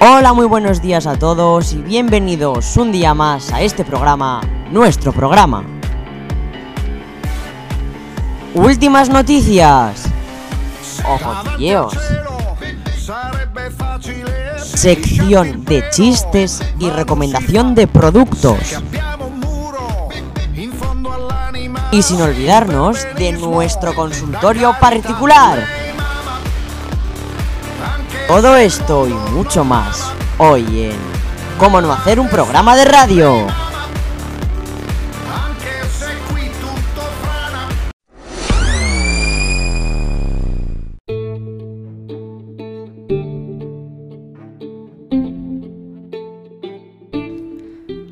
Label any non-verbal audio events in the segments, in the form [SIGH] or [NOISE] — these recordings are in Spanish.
Hola, muy buenos días a todos y bienvenidos un día más a este programa, nuestro programa. Últimas noticias. Ojotilleos. Sección de chistes y recomendación de productos. Y sin olvidarnos de nuestro consultorio particular. Todo esto y mucho más hoy en ¿Cómo no hacer un programa de radio?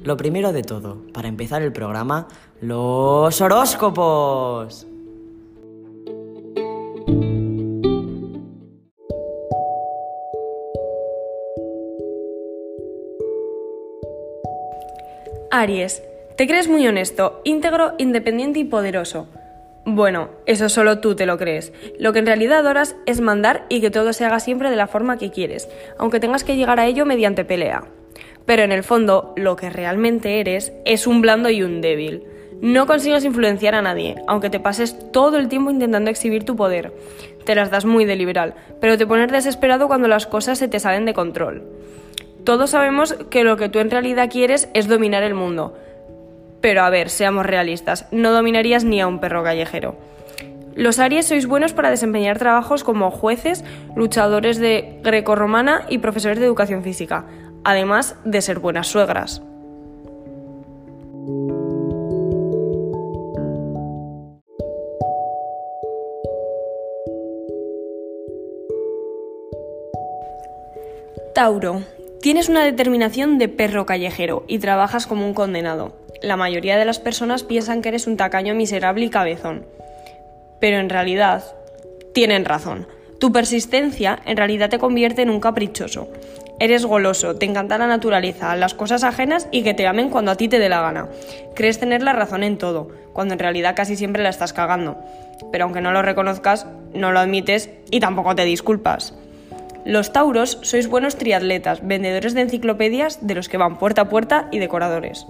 Lo primero de todo, para empezar el programa, los horóscopos. Aries, te crees muy honesto, íntegro, independiente y poderoso. Bueno, eso solo tú te lo crees. Lo que en realidad adoras es mandar y que todo se haga siempre de la forma que quieres, aunque tengas que llegar a ello mediante pelea. Pero en el fondo, lo que realmente eres es un blando y un débil. No consigues influenciar a nadie, aunque te pases todo el tiempo intentando exhibir tu poder. Te las das muy de liberal, pero te pones desesperado cuando las cosas se te salen de control. Todos sabemos que lo que tú en realidad quieres es dominar el mundo. Pero a ver, seamos realistas, no dominarías ni a un perro callejero. Los Aries sois buenos para desempeñar trabajos como jueces, luchadores de greco-romana y profesores de educación física, además de ser buenas suegras. Tauro. Tienes una determinación de perro callejero y trabajas como un condenado. La mayoría de las personas piensan que eres un tacaño miserable y cabezón. Pero en realidad, tienen razón. Tu persistencia en realidad te convierte en un caprichoso. Eres goloso, te encanta la naturaleza, las cosas ajenas y que te amen cuando a ti te dé la gana. Crees tener la razón en todo, cuando en realidad casi siempre la estás cagando. Pero aunque no lo reconozcas, no lo admites y tampoco te disculpas. Los tauros sois buenos triatletas, vendedores de enciclopedias de los que van puerta a puerta y decoradores.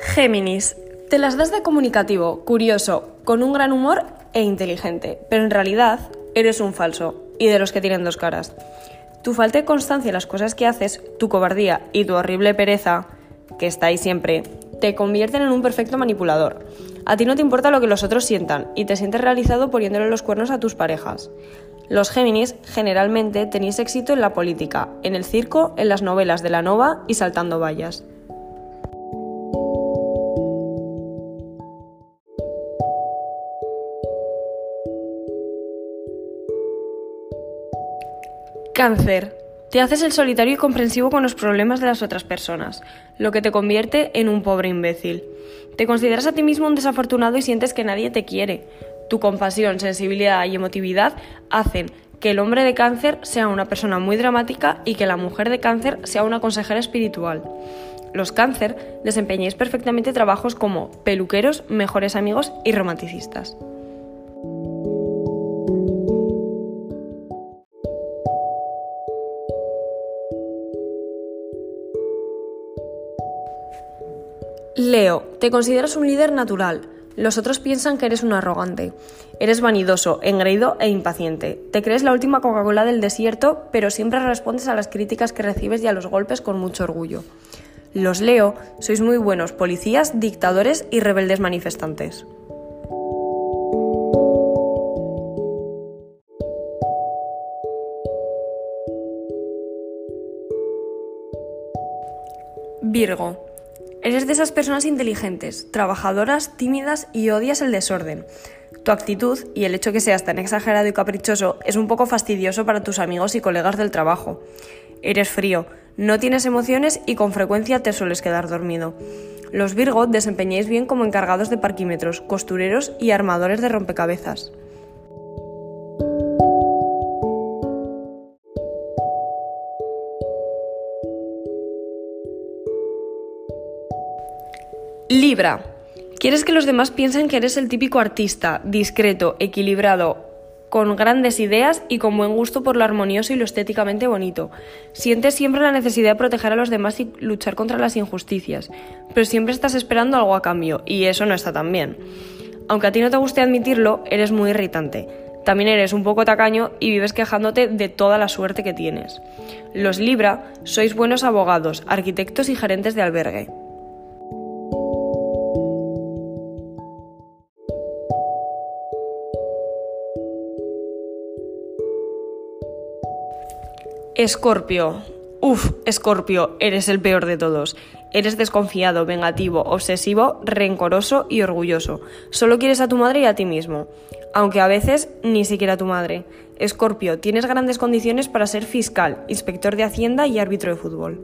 Géminis. Te las das de comunicativo, curioso, con un gran humor e inteligente, pero en realidad eres un falso y de los que tienen dos caras. Tu falta de constancia en las cosas que haces, tu cobardía y tu horrible pereza, que está ahí siempre, te convierten en un perfecto manipulador. A ti no te importa lo que los otros sientan y te sientes realizado poniéndole los cuernos a tus parejas. Los Géminis generalmente tenéis éxito en la política, en el circo, en las novelas de la nova y saltando vallas. Cáncer. Te haces el solitario y comprensivo con los problemas de las otras personas, lo que te convierte en un pobre imbécil. Te consideras a ti mismo un desafortunado y sientes que nadie te quiere. Tu compasión, sensibilidad y emotividad hacen que el hombre de cáncer sea una persona muy dramática y que la mujer de cáncer sea una consejera espiritual. Los cáncer desempeñáis perfectamente trabajos como peluqueros, mejores amigos y romanticistas. Leo, te consideras un líder natural. Los otros piensan que eres un arrogante. Eres vanidoso, engreído e impaciente. Te crees la última Coca-Cola del desierto, pero siempre respondes a las críticas que recibes y a los golpes con mucho orgullo. Los Leo, sois muy buenos policías, dictadores y rebeldes manifestantes. Virgo, Eres de esas personas inteligentes, trabajadoras, tímidas y odias el desorden. Tu actitud y el hecho que seas tan exagerado y caprichoso es un poco fastidioso para tus amigos y colegas del trabajo. Eres frío, no tienes emociones y con frecuencia te sueles quedar dormido. Los Virgo desempeñáis bien como encargados de parquímetros, costureros y armadores de rompecabezas. Libra. Quieres que los demás piensen que eres el típico artista, discreto, equilibrado, con grandes ideas y con buen gusto por lo armonioso y lo estéticamente bonito. Sientes siempre la necesidad de proteger a los demás y luchar contra las injusticias, pero siempre estás esperando algo a cambio, y eso no está tan bien. Aunque a ti no te guste admitirlo, eres muy irritante. También eres un poco tacaño y vives quejándote de toda la suerte que tienes. Los Libra sois buenos abogados, arquitectos y gerentes de albergue. Escorpio. Uf, Escorpio, eres el peor de todos. Eres desconfiado, vengativo, obsesivo, rencoroso y orgulloso. Solo quieres a tu madre y a ti mismo. Aunque a veces ni siquiera a tu madre. Escorpio, tienes grandes condiciones para ser fiscal, inspector de Hacienda y árbitro de fútbol.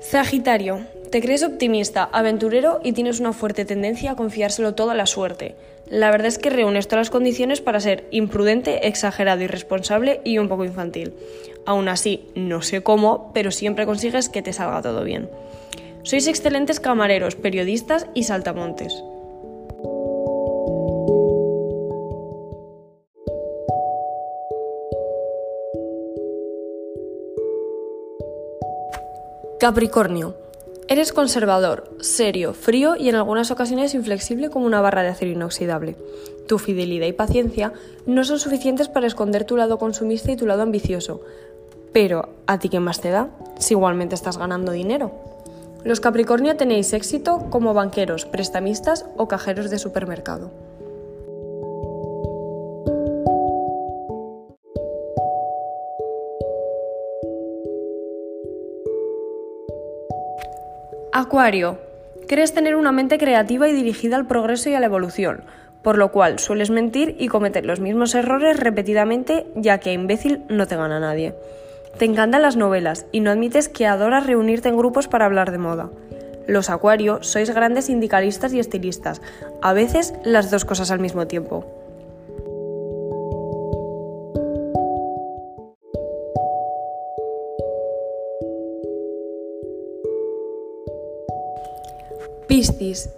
Sagitario. Te crees optimista, aventurero y tienes una fuerte tendencia a confiárselo todo a la suerte. La verdad es que reúnes todas las condiciones para ser imprudente, exagerado, irresponsable y un poco infantil. Aún así, no sé cómo, pero siempre consigues que te salga todo bien. Sois excelentes camareros, periodistas y saltamontes. Capricornio. Eres conservador, serio, frío y en algunas ocasiones inflexible como una barra de acero inoxidable. Tu fidelidad y paciencia no son suficientes para esconder tu lado consumista y tu lado ambicioso. Pero, ¿a ti qué más te da si igualmente estás ganando dinero? Los Capricornio tenéis éxito como banqueros, prestamistas o cajeros de supermercado. Acuario. Crees tener una mente creativa y dirigida al progreso y a la evolución, por lo cual sueles mentir y cometer los mismos errores repetidamente, ya que a imbécil no te gana nadie. Te encantan las novelas y no admites que adoras reunirte en grupos para hablar de moda. Los Acuario sois grandes sindicalistas y estilistas, a veces las dos cosas al mismo tiempo. Piscis.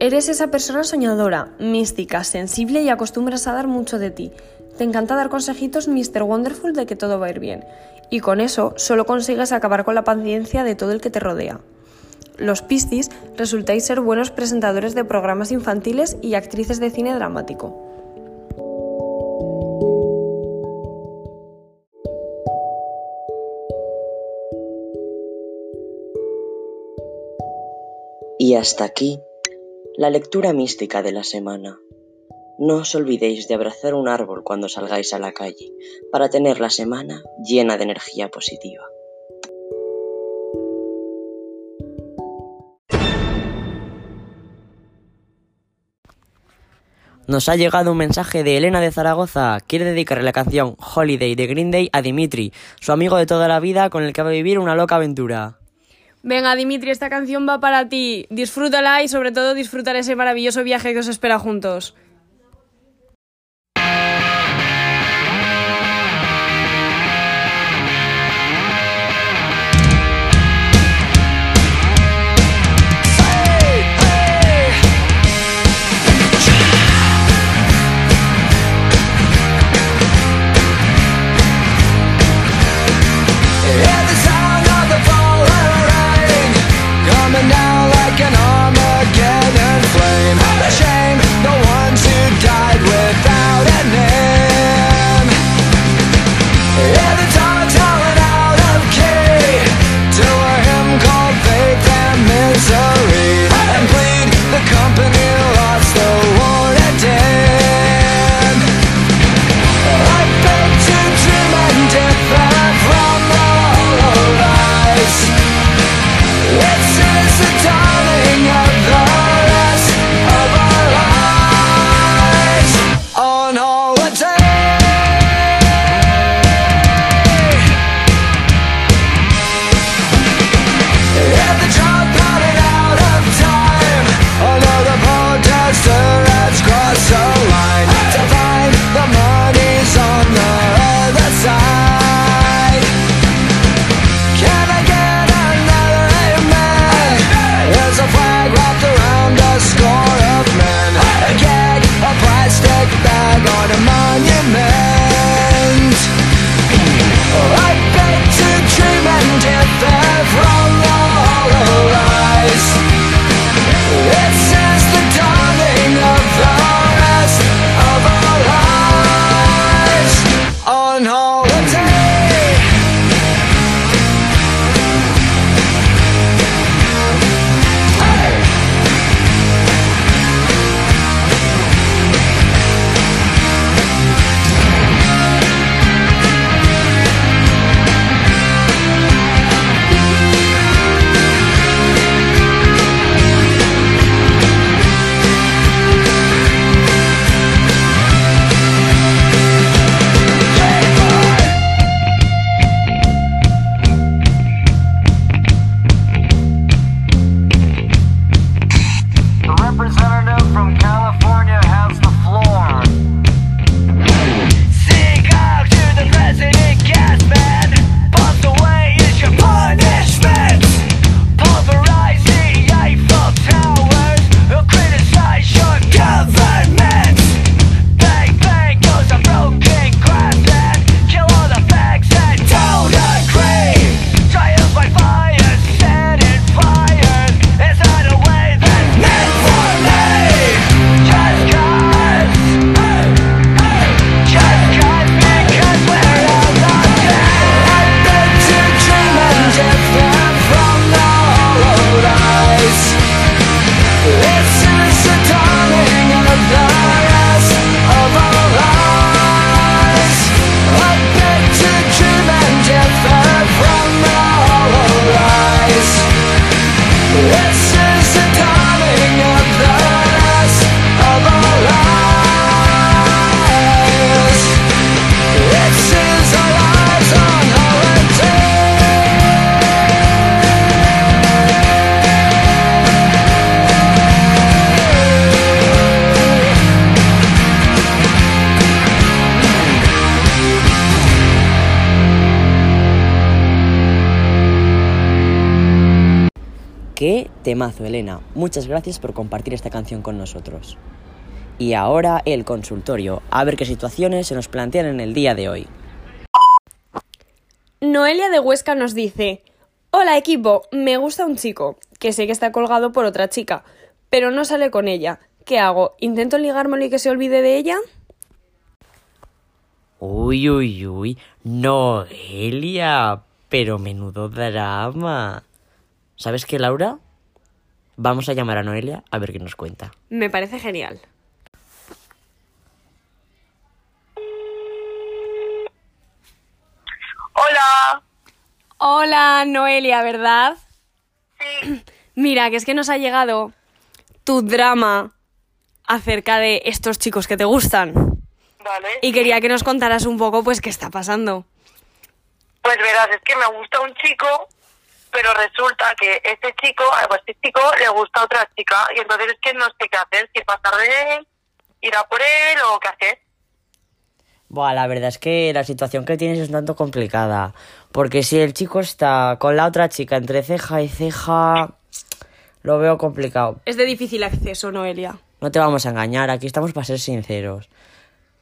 Eres esa persona soñadora, mística, sensible y acostumbras a dar mucho de ti. Te encanta dar consejitos Mr. Wonderful de que todo va a ir bien. Y con eso solo consigues acabar con la paciencia de todo el que te rodea. Los Piscis resultáis ser buenos presentadores de programas infantiles y actrices de cine dramático. Y hasta aquí la lectura mística de la semana. No os olvidéis de abrazar un árbol cuando salgáis a la calle para tener la semana llena de energía positiva. Nos ha llegado un mensaje de Elena de Zaragoza. Quiere dedicarle la canción Holiday de Green Day a Dimitri, su amigo de toda la vida con el que va a vivir una loca aventura. Venga, Dimitri, esta canción va para ti. Disfrútala y sobre todo disfrutar ese maravilloso viaje que os espera juntos. One home. Temazo, Elena. Muchas gracias por compartir esta canción con nosotros. Y ahora el consultorio, a ver qué situaciones se nos plantean en el día de hoy. Noelia de Huesca nos dice, Hola equipo, me gusta un chico, que sé que está colgado por otra chica, pero no sale con ella. ¿Qué hago? ¿Intento ligármelo y que se olvide de ella? Uy, uy, uy, Noelia, pero menudo drama. ¿Sabes qué, Laura? Vamos a llamar a Noelia a ver qué nos cuenta. Me parece genial. Hola. Hola Noelia, ¿verdad? Sí. [CLEARS THROAT] Mira, que es que nos ha llegado tu drama acerca de estos chicos que te gustan. Vale. Y quería que nos contaras un poco, pues, qué está pasando. Pues verás, es que me gusta un chico, pero resulta que este chico, a este chico le gusta a otra chica, y entonces es que no sé qué hacer, si pasar de él, ir a por él o qué hacer. Buah, la verdad es que la situación que tienes es un tanto complicada. Porque si el chico está con la otra chica entre ceja y ceja, lo veo complicado. Es de difícil acceso, Noelia. No te vamos a engañar, aquí estamos para ser sinceros.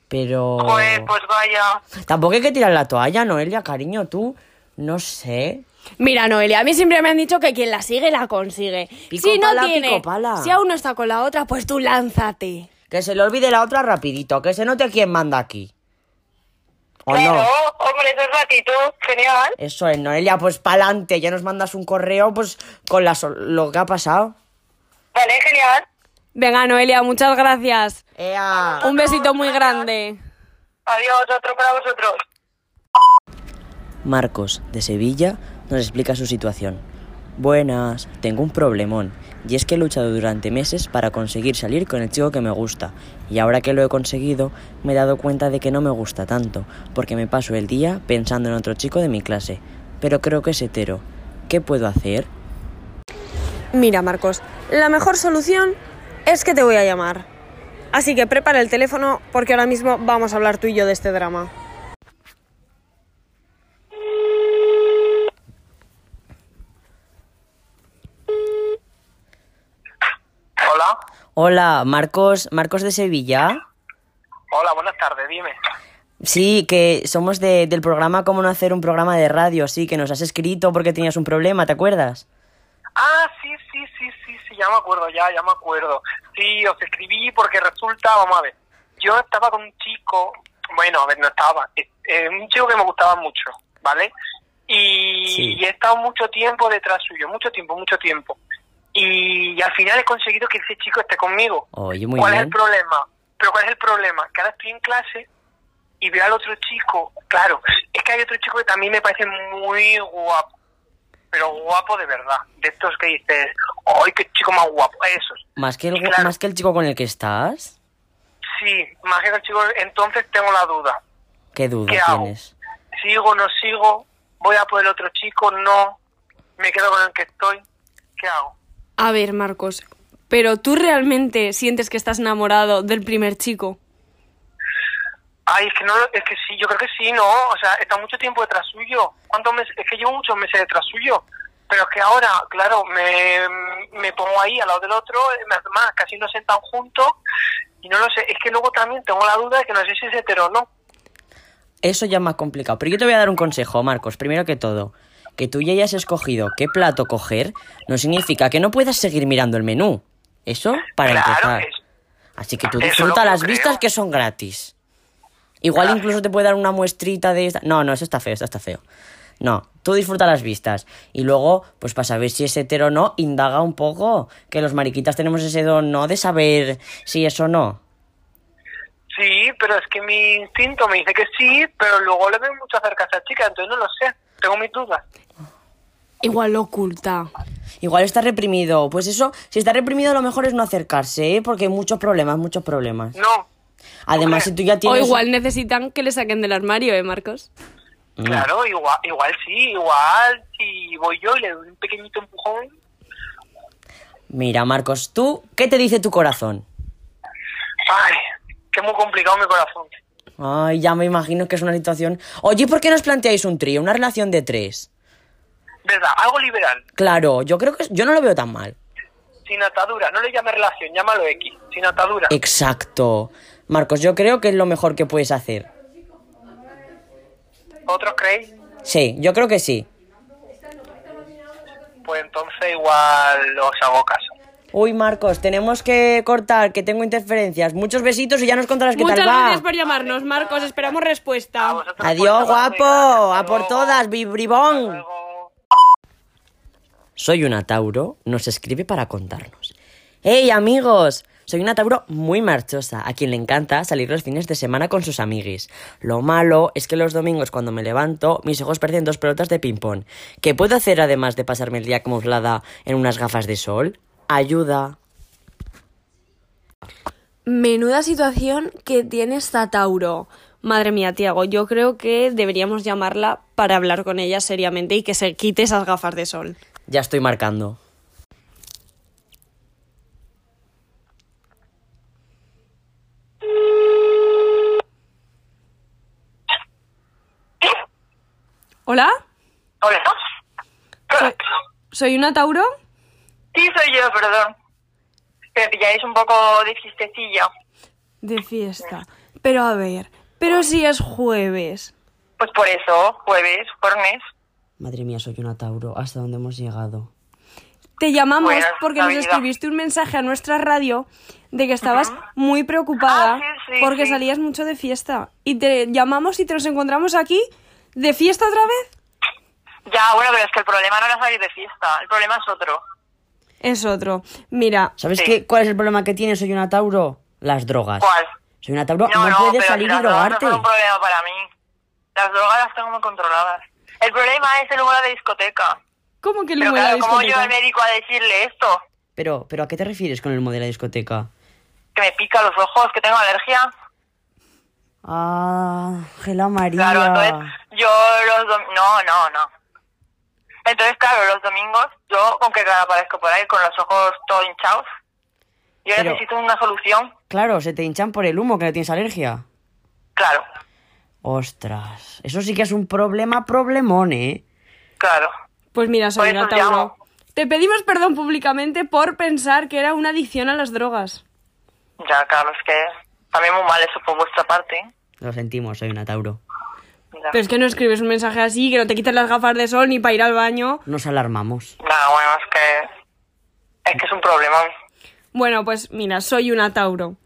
Pero... Pues, pues vaya. Tampoco hay que tirar la toalla, Noelia, cariño, tú, no sé. Mira, Noelia, a mí siempre me han dicho que quien la sigue la consigue. Pico si no pala, tiene, pico pala. si aún no está con la otra, pues tú lánzate. Que se le olvide la otra rapidito, que se note quién manda aquí. ¿O Claro, no? hombre, eso es la actitud, genial. Eso es, Noelia, pues pa'lante, ya nos mandas un correo, pues, con la so- lo que ha pasado. Vale, genial. Venga, Noelia, muchas gracias. ¡Ea! Un besito muy grande. Adiós, otro para vosotros. Marcos, de Sevilla, nos explica su situación. Buenas, tengo un problemón, y es que he luchado durante meses para conseguir salir con el chico que me gusta, y ahora que lo he conseguido, me he dado cuenta de que no me gusta tanto, porque me paso el día pensando en otro chico de mi clase, pero creo que es hetero. ¿Qué puedo hacer? Mira, Marcos, la mejor solución es que te voy a llamar. Así que prepara el teléfono porque ahora mismo vamos a hablar tú y yo de este drama. Hola. Marcos, Marcos de Sevilla. Hola, buenas tardes, dime. Sí, que somos de- del programa Cómo no hacer un programa de radio, sí, que nos has escrito porque tenías un problema, ¿te acuerdas? Ah, sí, sí, sí, sí, sí, ya me acuerdo, ya, ya me acuerdo. Sí, os escribí porque resulta, vamos a ver, yo estaba con un chico, bueno, a ver, no estaba, eh, eh, un chico que me gustaba mucho, ¿vale? Y, Sí. y he estado mucho tiempo detrás suyo, mucho tiempo, mucho tiempo. Y, al final he conseguido que ese chico esté conmigo. Oye, muy ¿Cuál es el problema? Pero ¿cuál es el problema? Que ahora estoy en clase y veo al otro chico, claro, es que hay otro chico que también me parece muy guapo, pero guapo de verdad, de estos que dices, ¡ay, qué chico más guapo! Esos. ¿Más que, el, claro, ¿Más que el chico con el que estás? Sí, más que el chico, entonces tengo la duda. ¿Qué duda ¿Qué hago? tienes? ¿Sigo, no sigo? ¿Voy a por el otro chico? ¿No? ¿Me quedo con el que estoy? ¿Qué hago? A ver, Marcos, pero tú realmente sientes que estás enamorado del primer chico. Ay, es que no, lo- es que sí, yo creo que sí, ¿no? O sea, está mucho tiempo detrás suyo. ¿Cuántos meses? Es que llevo muchos meses detrás suyo. Pero es que ahora, claro, me, me pongo ahí al lado del otro, más, casi nos sentan juntos, y no lo sé. Es que luego también tengo la duda de que no sé si es hetero o no. Eso ya es más complicado. Pero yo te voy a dar un consejo, Marcos. Primero que todo, que tú ya hayas escogido qué plato coger no significa que no puedas seguir mirando el menú. Eso para Claro, empezar. es- Así que tú disfruta las creo. vistas que son gratis. Igual Claro. incluso te puede dar una muestrita de esta. No, no, eso está feo, eso está feo. No, tú disfruta las vistas. Y luego, pues para saber si es hetero o no, indaga un poco. Que los mariquitas tenemos ese don, ¿no? De saber si es o no. Sí, pero es que mi instinto me dice que sí, pero luego le veo mucho acerca a esa chica, entonces no lo sé. Tengo mis dudas. Igual lo oculta. Igual está reprimido. Pues eso, si está reprimido, lo mejor es no acercarse, ¿eh? Porque hay muchos problemas, muchos problemas. No, Además, si tú ya O tienes. igual necesitan que le saquen del armario, ¿eh, Marcos? Mm. claro, igual, igual sí, igual si voy yo y le doy un pequeñito empujón. Mira, Marcos, tú, ¿qué te dice tu corazón? Ay, que muy complicado mi corazón. Ay, ya me imagino que es una situación. Oye, ¿por qué no os planteáis un trío, una relación de tres? ¿Verdad? Algo liberal. Claro, yo creo que yo no lo veo tan mal. sin atadura. No le llames relación, llámalo X, sin atadura. Exacto. Marcos, yo creo que es lo mejor que puedes hacer. ¿Otros creéis? Sí, yo creo que sí. Pues entonces igual os hago caso. Uy, Marcos, tenemos que cortar, que tengo interferencias. Muchos besitos y ya nos contarás qué Muchas tal va. gracias por llamarnos, Marcos. Esperamos respuesta. Adiós, guapo. A por todas, vibribón. Soy una Tauro, nos escribe para contarnos. ¡Hey amigos! Soy una Tauro muy marchosa, a quien le encanta salir los fines de semana con sus amiguis. Lo malo es que los domingos cuando me levanto, mis ojos parecen dos pelotas de ping-pong. ¿Qué puedo hacer además de pasarme el día camuflada en unas gafas de sol? Ayuda. Menuda situación que tiene esta Tauro. Madre mía, Tiago, yo creo que deberíamos llamarla para hablar con ella seriamente y que se quite esas gafas de sol. Ya estoy marcando. ¿Hola? Hola. Soy, soy una Tauro. Sí, soy yo, perdón. Me pilláis un poco de fiestecilla. De fiesta. Pero a ver, pero si es jueves. Pues por eso, jueves, jueves. Madre mía, soy una Tauro. ¿Hasta dónde hemos llegado? Te llamamos Bueno, porque nos escribiste un mensaje a nuestra radio de que estabas muy preocupada Ah, sí, sí, porque sí. salías mucho de fiesta. Y te llamamos y te nos encontramos aquí de fiesta otra vez. Ya, bueno, pero es que el problema no era salir de fiesta. El problema es otro. Es otro. Mira, ¿Sabes Sí. qué, cuál es el problema que tiene Soy una Tauro? Las drogas. ¿Cuál? Soy una Tauro, No, no, no, puedes pero salir si y las drogas no drogarte. son un problema para mí. Las drogas las tengo muy controladas. El problema es el humo de discoteca. ¿cómo que el Pero humo de claro, ¿cómo yo discoteca? al médico a decirle esto? Pero, pero ¿a qué te refieres con el humo de la discoteca? Que me pica los ojos, que tengo alergia. Ah, Gela María. Claro, entonces yo los dom- No, no, no. Entonces, claro, los domingos yo con qué cara aparezco por ahí, con los ojos todos hinchados. Yo Pero- necesito una solución. Claro, se te hinchan por el humo, que no tienes alergia. Claro, Ostras, eso sí que es un problema problemón, ¿eh? claro. Pues mira, os Tauro. Te pedimos perdón públicamente por pensar que era una adicción a las drogas. Ya, claro, es que también muy mal eso por vuestra parte. ¿eh? Lo sentimos, soy una Tauro. Ya. Pero es que no escribes un mensaje así, que no te quites las gafas de sol ni para ir al baño. Nos alarmamos. Nada, bueno, es que... Es que es un problema. Bueno, pues mira, soy una Tauro.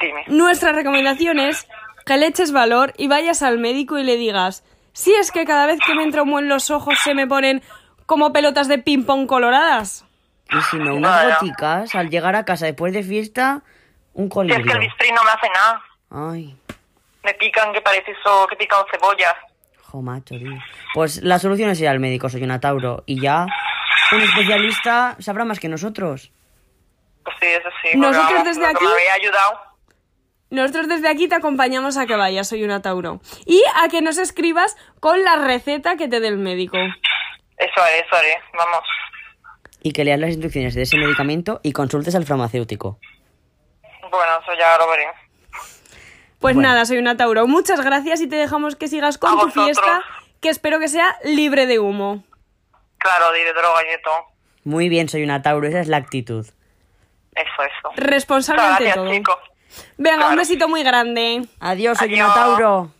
Dime. Nuestra recomendación es que le eches valor y vayas al médico y le digas, si es que cada vez que me entra humo en los ojos se me ponen como pelotas de ping pong coloradas. Y si no, unas Vaya. goticas, al llegar a casa después de fiesta, un Si es colirio. que el bistri no me hace nada. Ay, Me pican que parece eso, que pican cebollas. jo, macho, tío. Pues la solución es ir al médico, soy una Tauro. Y ya, un especialista sabrá más que nosotros. Pues sí, eso sí. Nosotros vamos, desde aquí- me había ayudado. Nosotros desde aquí te acompañamos a que vayas, soy una Tauro. Y a que nos escribas con la receta que te dé el médico. Eso haré, eso haré. Vamos. Y que leas las instrucciones de ese medicamento y consultes al farmacéutico. Bueno, eso ya lo veré. Pues Bueno. nada, soy una Tauro. Muchas gracias y te dejamos que sigas A con tu vosotros. fiesta, que espero que sea libre de humo. Claro, de, droga todo. Muy bien, soy una Tauro, esa es la actitud. Eso, eso. Responsable Gracias, todo. chicos. Venga, un besito muy grande. Adiós, soy una Adiós. Tauro.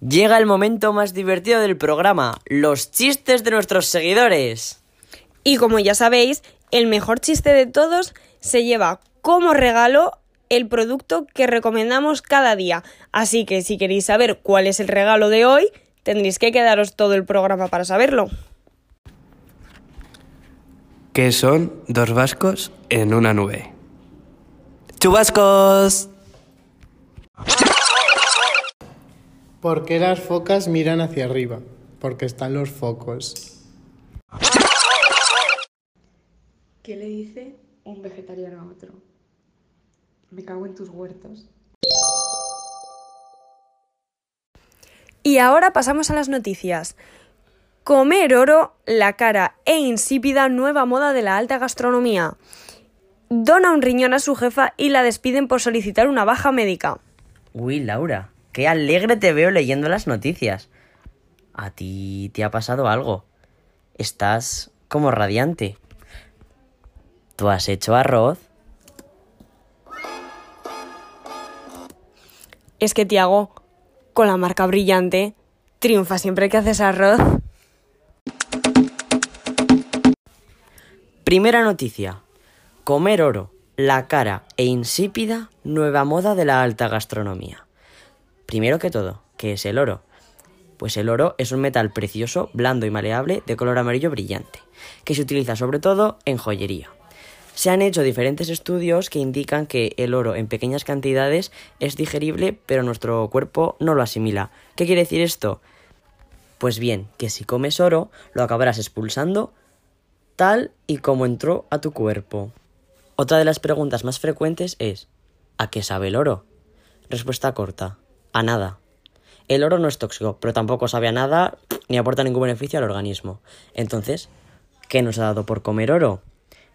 Llega el momento más divertido del programa, los chistes de nuestros seguidores. Y como ya sabéis, el mejor chiste de todos se lleva como regalo el producto que recomendamos cada día. Así que si queréis saber cuál es el regalo de hoy, tendréis que quedaros todo el programa para saberlo. ¿Qué son dos vascos en una nube? ¡Chubascos! ¿Por qué las focas miran hacia arriba? Porque están los focos. ¿Qué le dice un vegetariano a otro? Me cago en tus huertos. Y ahora pasamos a las noticias. Comer oro, la cara e insípida nueva moda de la alta gastronomía. Dona un riñón a su jefa y la despiden por solicitar una baja médica. Uy, Laura, qué alegre te veo leyendo las noticias. ¿A ti te ha pasado algo? estás como radiante. ¿Tú has hecho arroz? Es que, Tiago, con la marca brillante, triunfa siempre que haces arroz. Primera noticia. Comer oro, la cara e insípida, nueva moda de la alta gastronomía. Primero que todo, ¿qué es el oro? Pues el oro es un metal precioso, blando y maleable de color amarillo brillante, que se utiliza sobre todo en joyería. Se han hecho diferentes estudios que indican que el oro en pequeñas cantidades es digerible, pero nuestro cuerpo no lo asimila. ¿Qué quiere decir esto? Pues bien, que si comes oro, lo acabarás expulsando tal y como entró a tu cuerpo. Otra de las preguntas más frecuentes es ¿a qué sabe el oro? Respuesta corta, a nada. El oro no es tóxico, pero tampoco sabe a nada ni aporta ningún beneficio al organismo. Entonces, ¿qué nos ha dado por comer oro?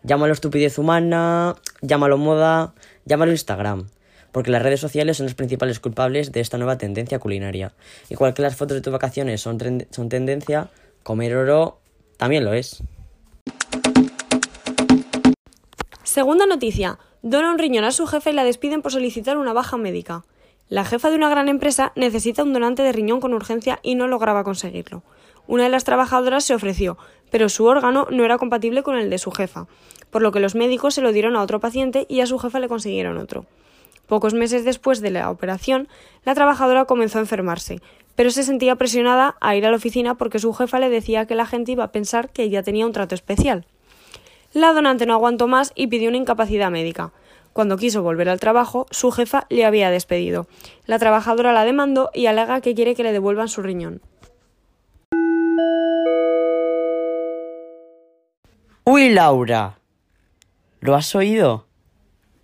Llámalo estupidez humana, llámalo moda, llámalo Instagram, porque las redes sociales son los principales culpables de esta nueva tendencia culinaria. Igual que las fotos de tus vacaciones son, son tendencia, comer oro también lo es. Segunda noticia. Dona un riñón a su jefe y la despiden por solicitar una baja médica. La jefa de una gran empresa necesita un donante de riñón con urgencia y no lograba conseguirlo. Una de las trabajadoras se ofreció, pero su órgano no era compatible con el de su jefa, por lo que los médicos se lo dieron a otro paciente y a su jefa le consiguieron otro. Pocos meses después de la operación, la trabajadora comenzó a enfermarse, pero se sentía presionada a ir a la oficina porque su jefa le decía que la gente iba a pensar que ella tenía un trato especial. La donante no aguantó más y pidió una incapacidad médica. Cuando quiso volver al trabajo, su jefa le había despedido. La trabajadora la demandó y alega que quiere que le devuelvan su riñón. Uy, Laura. ¿Lo has oído?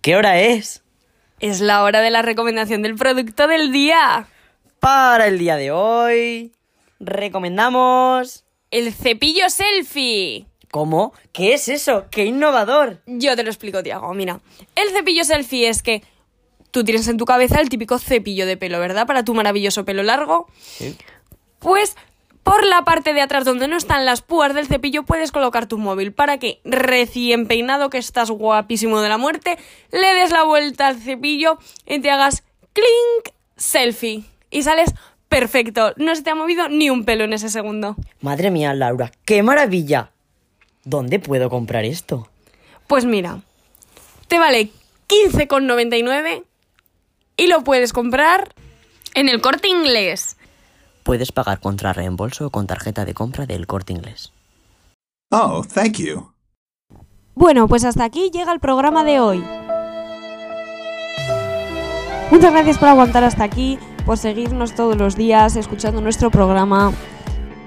¿Qué hora es? Es la hora de la recomendación del producto del día. Para el día de hoy, recomendamos... El cepillo selfie. ¿Cómo? ¿Qué es eso? ¡Qué innovador! Yo te lo explico, Tiago. Mira, el cepillo selfie es que tú tienes en tu cabeza el típico cepillo de pelo, ¿verdad? Para tu maravilloso pelo largo. Sí. Pues por la parte de atrás donde no están las púas del cepillo puedes colocar tu móvil para que recién peinado, que estás guapísimo de la muerte, le des la vuelta al cepillo y te hagas clink selfie. Y sales perfecto. No se te ha movido ni un pelo en ese segundo. Madre mía, Laura, qué maravilla. ¿Dónde puedo comprar esto? Pues mira, te vale 15,99 y lo puedes comprar en el corte inglés. Puedes pagar contra reembolso o con tarjeta de compra del corte inglés. Oh, thank you. Bueno, pues hasta aquí llega el programa de hoy. Muchas gracias por aguantar hasta aquí, por seguirnos todos los días escuchando nuestro programa.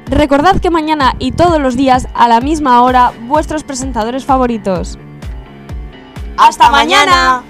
Recordad que mañana y todos los días a la misma hora vuestros presentadores favoritos. ¡Hasta mañana!